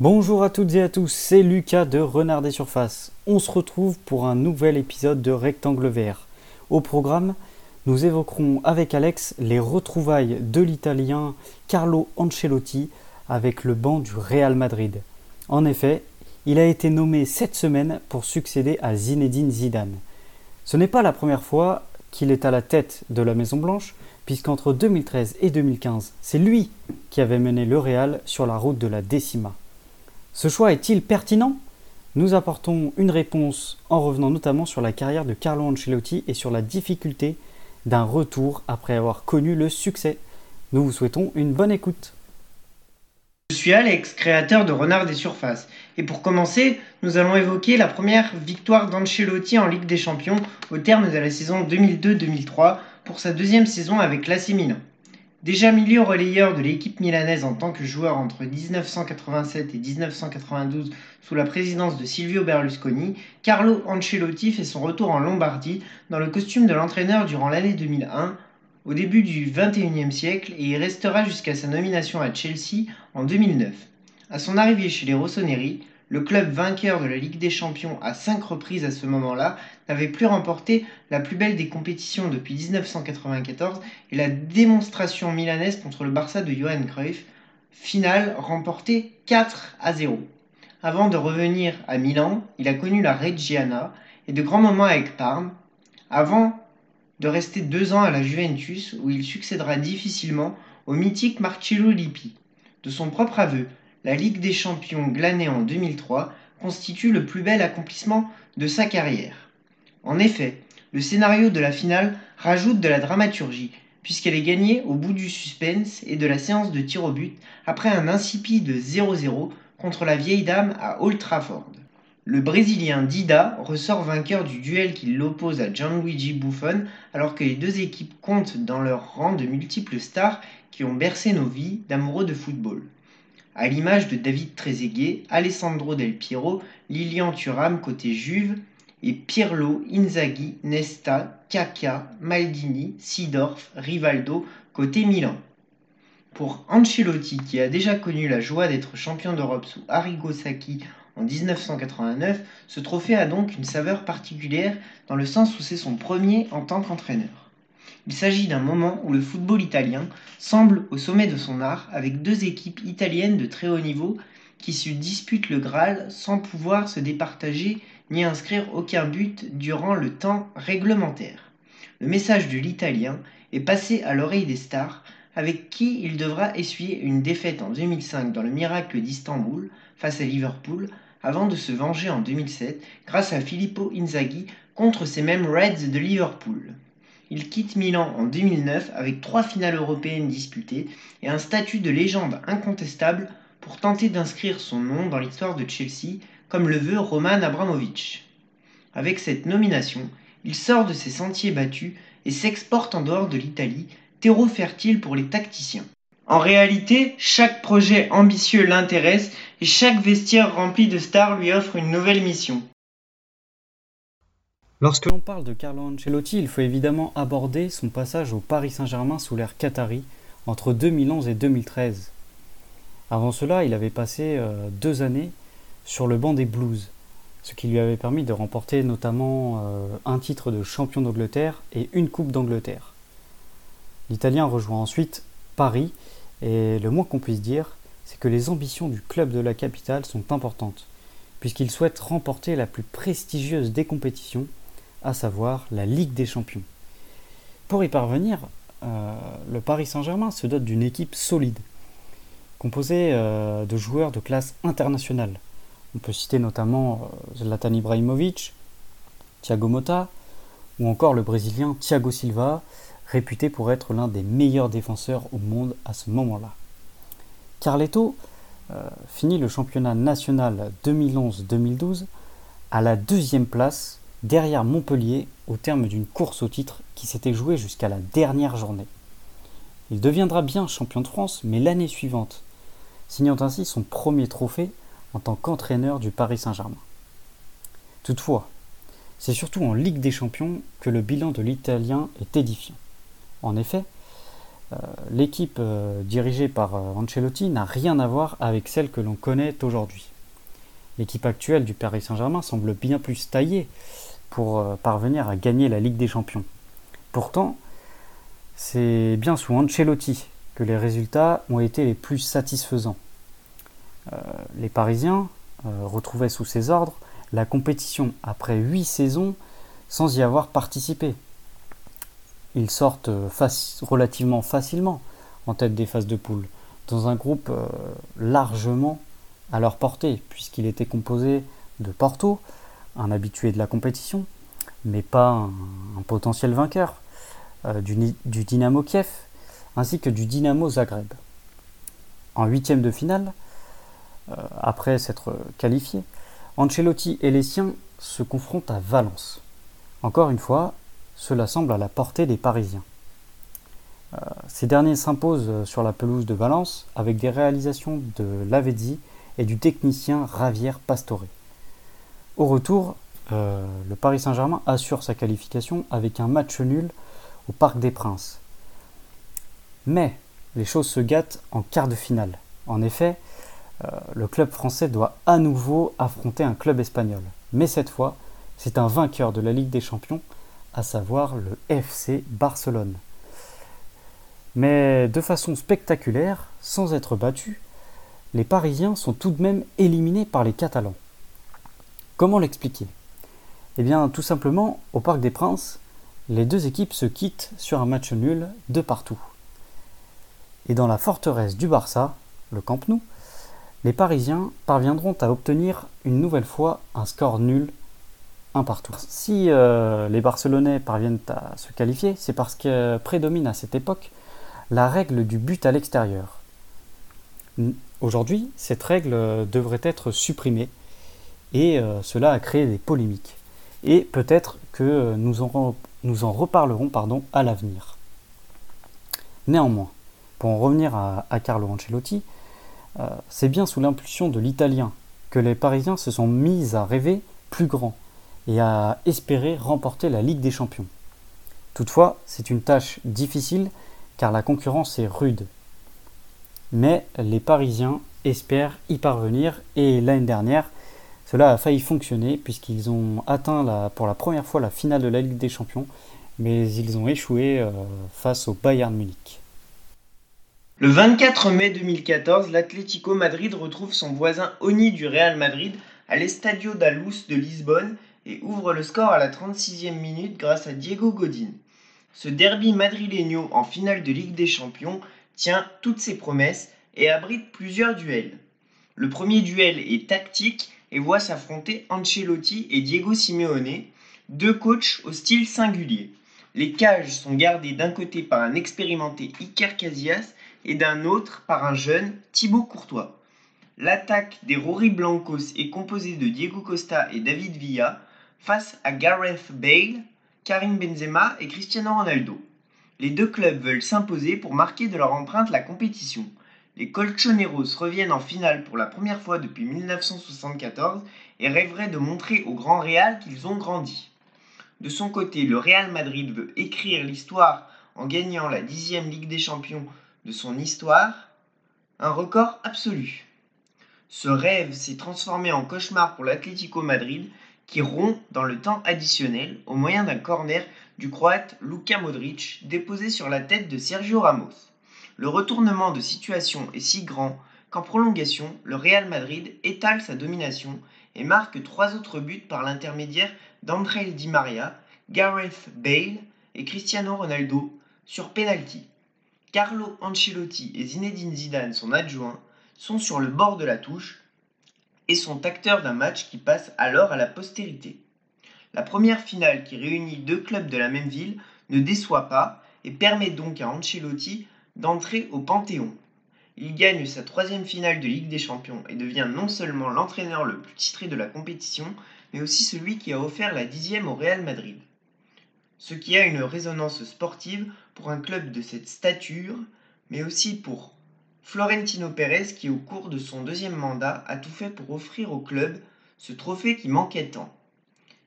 Bonjour à toutes et à tous, c'est Lucas de Renard des Surfaces. On se retrouve pour un nouvel épisode de Rectangle Vert. Au programme, nous évoquerons avec Alex les retrouvailles de l'Italien Carlo Ancelotti avec le banc du Real Madrid. En effet, il a été nommé cette semaine pour succéder à Zinedine Zidane. Ce n'est pas la première fois qu'il est à la tête de la Maison Blanche, puisqu'entre 2013 et 2015, c'est lui qui avait mené le Real sur la route de la décima. Ce choix est-il pertinent? Nous apportons une réponse en revenant notamment sur la carrière de Carlo Ancelotti et sur la difficulté d'un retour après avoir connu le succès. Nous vous souhaitons une bonne écoute. Je suis Alex, créateur de Renard des Surfaces. Et pour commencer, nous allons évoquer la première victoire d'Ancelotti en Ligue des Champions au terme de la saison 2002-2003 pour sa deuxième saison avec l'AC Milan. Déjà milieu relayeur de l'équipe milanaise en tant que joueur entre 1987 et 1992 sous la présidence de Silvio Berlusconi, Carlo Ancelotti fait son retour en Lombardie dans le costume de l'entraîneur durant l'année 2001 au début du XXIe siècle et y restera jusqu'à sa nomination à Chelsea en 2009. À son arrivée chez les Rossoneri, le club vainqueur de la Ligue des Champions à cinq reprises à ce moment-là n'avait plus remporté la plus belle des compétitions depuis 1994 et la démonstration milanaise contre le Barça de Johan Cruyff, finale remportée 4 à 0. Avant de revenir à Milan, il a connu la Reggiana et de grands moments avec Parme, avant de rester deux ans à la Juventus où il succédera difficilement au mythique Marcello Lippi. De son propre aveu, la Ligue des Champions glanée en 2003 constitue le plus bel accomplissement de sa carrière. En effet, le scénario de la finale rajoute de la dramaturgie, puisqu'elle est gagnée au bout du suspense et de la séance de tir au but après un insipide 0-0 contre la vieille dame à Old Trafford. Le Brésilien Dida ressort vainqueur du duel qui l'oppose à Gianluigi Buffon alors que les deux équipes comptent dans leur rang de multiples stars qui ont bercé nos vies d'amoureux de football à l'image de David Trezeguet, Alessandro Del Piero, Lilian Thuram côté Juve et Pirlo, Inzaghi, Nesta, Kaka, Maldini, Sidorf, Rivaldo côté Milan. Pour Ancelotti, qui a déjà connu la joie d'être champion d'Europe sous Arrigo Sacchi en 1989, ce trophée a donc une saveur particulière dans le sens où c'est son premier en tant qu'entraîneur. Il s'agit d'un moment où le football italien semble au sommet de son art avec deux équipes italiennes de très haut niveau qui se disputent le Graal sans pouvoir se départager ni inscrire aucun but durant le temps réglementaire. Le message de l'italien est passé à l'oreille des stars avec qui il devra essuyer une défaite en 2005 dans le miracle d'Istanbul face à Liverpool avant de se venger en 2007 grâce à Filippo Inzaghi contre ces mêmes Reds de Liverpool. Il quitte Milan en 2009 avec trois finales européennes disputées et un statut de légende incontestable pour tenter d'inscrire son nom dans l'histoire de Chelsea comme le veut Roman Abramovich. Avec cette nomination, il sort de ses sentiers battus et s'exporte en dehors de l'Italie, terreau fertile pour les tacticiens. En réalité, chaque projet ambitieux l'intéresse et chaque vestiaire rempli de stars lui offre une nouvelle mission. Lorsque l'on parle de Carlo Ancelotti, il faut évidemment aborder son passage au Paris Saint-Germain sous l'ère Qatari entre 2011 et 2013. Avant cela, il avait passé euh, deux années sur le banc des Blues, ce qui lui avait permis de remporter notamment euh, un titre de champion d'Angleterre et une Coupe d'Angleterre. L'Italien rejoint ensuite Paris et le moins qu'on puisse dire, c'est que les ambitions du club de la capitale sont importantes, puisqu'il souhaite remporter la plus prestigieuse des compétitions, à savoir la Ligue des Champions. Pour y parvenir, euh, le Paris Saint-Germain se dote d'une équipe solide, composée euh, de joueurs de classe internationale. On peut citer notamment euh, Zlatan Ibrahimovic, Thiago Motta, ou encore le Brésilien Thiago Silva, réputé pour être l'un des meilleurs défenseurs au monde à ce moment-là. Carletto finit le championnat national 2011-2012 à la deuxième place derrière Montpellier au terme d'une course au titre qui s'était jouée jusqu'à la dernière journée. Il deviendra bien champion de France, mais l'année suivante, signant ainsi son premier trophée en tant qu'entraîneur du Paris Saint-Germain. Toutefois, c'est surtout en Ligue des Champions que le bilan de l'Italien est édifiant. En effet, l'équipe dirigée par Ancelotti n'a rien à voir avec celle que l'on connaît aujourd'hui. L'équipe actuelle du Paris Saint-Germain semble bien plus taillée pour parvenir à gagner la Ligue des Champions. Pourtant, c'est bien sous Ancelotti que les résultats ont été les plus satisfaisants. Euh, les Parisiens euh, retrouvaient sous ses ordres la compétition après huit saisons sans y avoir participé. Ils sortent relativement facilement en tête des phases de poule, dans un groupe euh, largement à leur portée, puisqu'il était composé de Porto, un habitué de la compétition, mais pas un, potentiel vainqueur, du, du Dynamo Kiev, ainsi que du Dynamo Zagreb. En huitième de finale, euh, après s'être qualifié, Ancelotti et les siens se confrontent à Valence. Encore une fois, cela semble à la portée des Parisiens. Euh, ces derniers s'imposent sur la pelouse de Valence avec des réalisations de Lavezzi et du technicien Javier Pastore. Au retour, euh, le Paris Saint-Germain assure sa qualification avec un match nul au Parc des Princes. Mais les choses se gâtent en quart de finale. En effet, euh, le club français doit à nouveau affronter un club espagnol. Mais cette fois, c'est un vainqueur de la Ligue des Champions, à savoir le FC Barcelone. Mais de façon spectaculaire, sans être battus, les Parisiens sont tout de même éliminés par les Catalans. Comment l'expliquer? Eh bien, tout simplement, au Parc des Princes, les deux équipes se quittent sur un match nul de partout. Et dans la forteresse du Barça, le Camp Nou, les Parisiens parviendront à obtenir une nouvelle fois un score nul, un partout. Si euh, les Barcelonais parviennent à se qualifier, c'est parce que prédomine à cette époque la règle du but à l'extérieur. Aujourd'hui, cette règle devrait être supprimée et euh, cela a créé des polémiques. Et peut-être que nous en, nous en reparlerons pardon, à l'avenir. Néanmoins, pour en revenir à, Carlo Ancelotti, euh, c'est bien sous l'impulsion de l'Italien que les Parisiens se sont mis à rêver plus grand et à espérer remporter la Ligue des Champions. Toutefois, c'est une tâche difficile car la concurrence est rude. Mais les Parisiens espèrent y parvenir et l'année dernière, cela a failli fonctionner puisqu'ils ont atteint pour la première fois la finale de la Ligue des Champions, mais ils ont échoué euh, face au Bayern Munich. Le 24 mai 2014, l'Atlético Madrid retrouve son voisin Oni du Real Madrid à l'Estadio da Luz de Lisbonne et ouvre le score à la 36e minute grâce à Diego Godin. Ce derby madrileño en finale de Ligue des Champions tient toutes ses promesses et abrite plusieurs duels. Le premier duel est tactique et voit s'affronter Ancelotti et Diego Simeone, deux coachs au style singulier. Les cages sont gardées d'un côté par un expérimenté Iker Casillas et d'un autre par un jeune Thibaut Courtois. L'attaque des Rory Blancos est composée de Diego Costa et David Villa face à Gareth Bale, Karim Benzema et Cristiano Ronaldo. Les deux clubs veulent s'imposer pour marquer de leur empreinte la compétition. Les Colchoneros reviennent en finale pour la première fois depuis 1974 et rêveraient de montrer au Grand Real qu'ils ont grandi. De son côté, le Real Madrid veut écrire l'histoire en gagnant la dixième Ligue des Champions de son histoire, un record absolu. Ce rêve s'est transformé en cauchemar pour l'Atlético Madrid qui rompt dans le temps additionnel au moyen d'un corner du croate Luka Modric déposé sur la tête de Sergio Ramos. Le retournement de situation est si grand qu'en prolongation, le Real Madrid étale sa domination et marque trois autres buts par l'intermédiaire d'André Di Maria, Gareth Bale et Cristiano Ronaldo sur penalty. Carlo Ancelotti et Zinedine Zidane, son adjoint, sont sur le bord de la touche et sont acteurs d'un match qui passe alors à la postérité. La première finale qui réunit deux clubs de la même ville ne déçoit pas et permet donc à Ancelotti d'entrer au Panthéon. Il gagne sa troisième finale de Ligue des Champions et devient non seulement l'entraîneur le plus titré de la compétition, mais aussi celui qui a offert la dixième au Real Madrid ce qui a une résonance sportive pour un club de cette stature, mais aussi pour Florentino Pérez qui au cours de son deuxième mandat a tout fait pour offrir au club ce trophée qui manquait tant.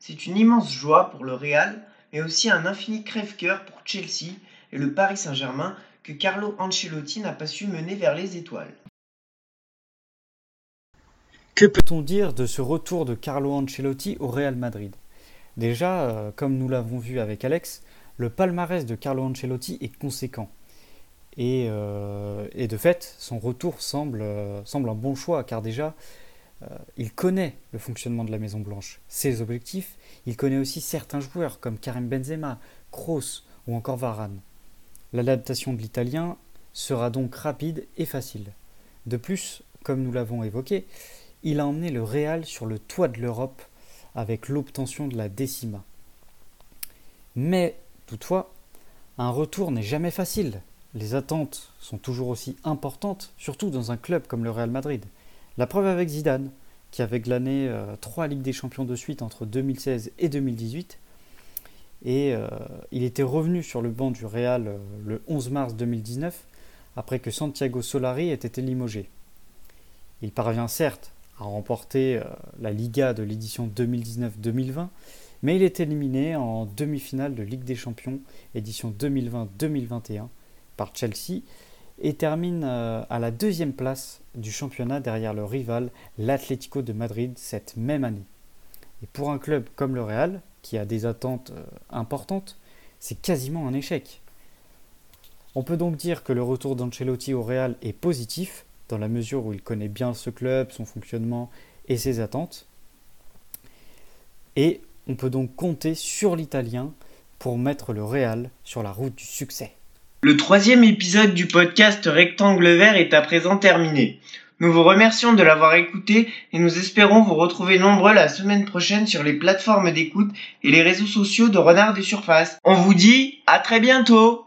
C'est une immense joie pour le Real, mais aussi un infini crève-cœur pour Chelsea et le Paris Saint-Germain que Carlo Ancelotti n'a pas su mener vers les étoiles. Que peut-on dire de ce retour de Carlo Ancelotti au Real Madrid? Déjà, euh, comme nous l'avons vu avec Alex, le palmarès de Carlo Ancelotti est conséquent. Et, euh, de fait, son retour semble, euh, un bon choix, car déjà, il connaît le fonctionnement de la Maison Blanche, ses objectifs, il connaît aussi certains joueurs comme Karim Benzema, Kroos ou encore Varane. L'adaptation de l'italien sera donc rapide et facile. De plus, comme nous l'avons évoqué, il a emmené le Real sur le toit de l'Europe avec l'obtention de la décima. Mais, toutefois, un retour n'est jamais facile. Les attentes sont toujours aussi importantes, surtout dans un club comme le Real Madrid. La preuve avec Zidane, qui avait glané euh, trois Ligues des Champions de suite entre 2016 et 2018. Et euh, il était revenu sur le banc du Real euh, le 11 mars 2019, après que Santiago Solari ait été limogé. Il parvient certes a remporté euh, la Liga de l'édition 2019-2020, mais il est éliminé en demi-finale de Ligue des Champions édition 2020-2021 par Chelsea et termine euh, à la deuxième place du championnat derrière le rival l'Atlético de Madrid cette même année. Et pour un club comme le Real, qui a des attentes euh, importantes, c'est quasiment un échec. On peut donc dire que le retour d'Ancelotti au Real est positif, dans la mesure où il connaît bien ce club, son fonctionnement et ses attentes. Et on peut donc compter sur l'Italien pour mettre le Real sur la route du succès. Le troisième épisode du podcast Rectangle Vert est à présent terminé. Nous vous remercions de l'avoir écouté et nous espérons vous retrouver nombreux la semaine prochaine sur les plateformes d'écoute et les réseaux sociaux de Renard des Surfaces. On vous dit à très bientôt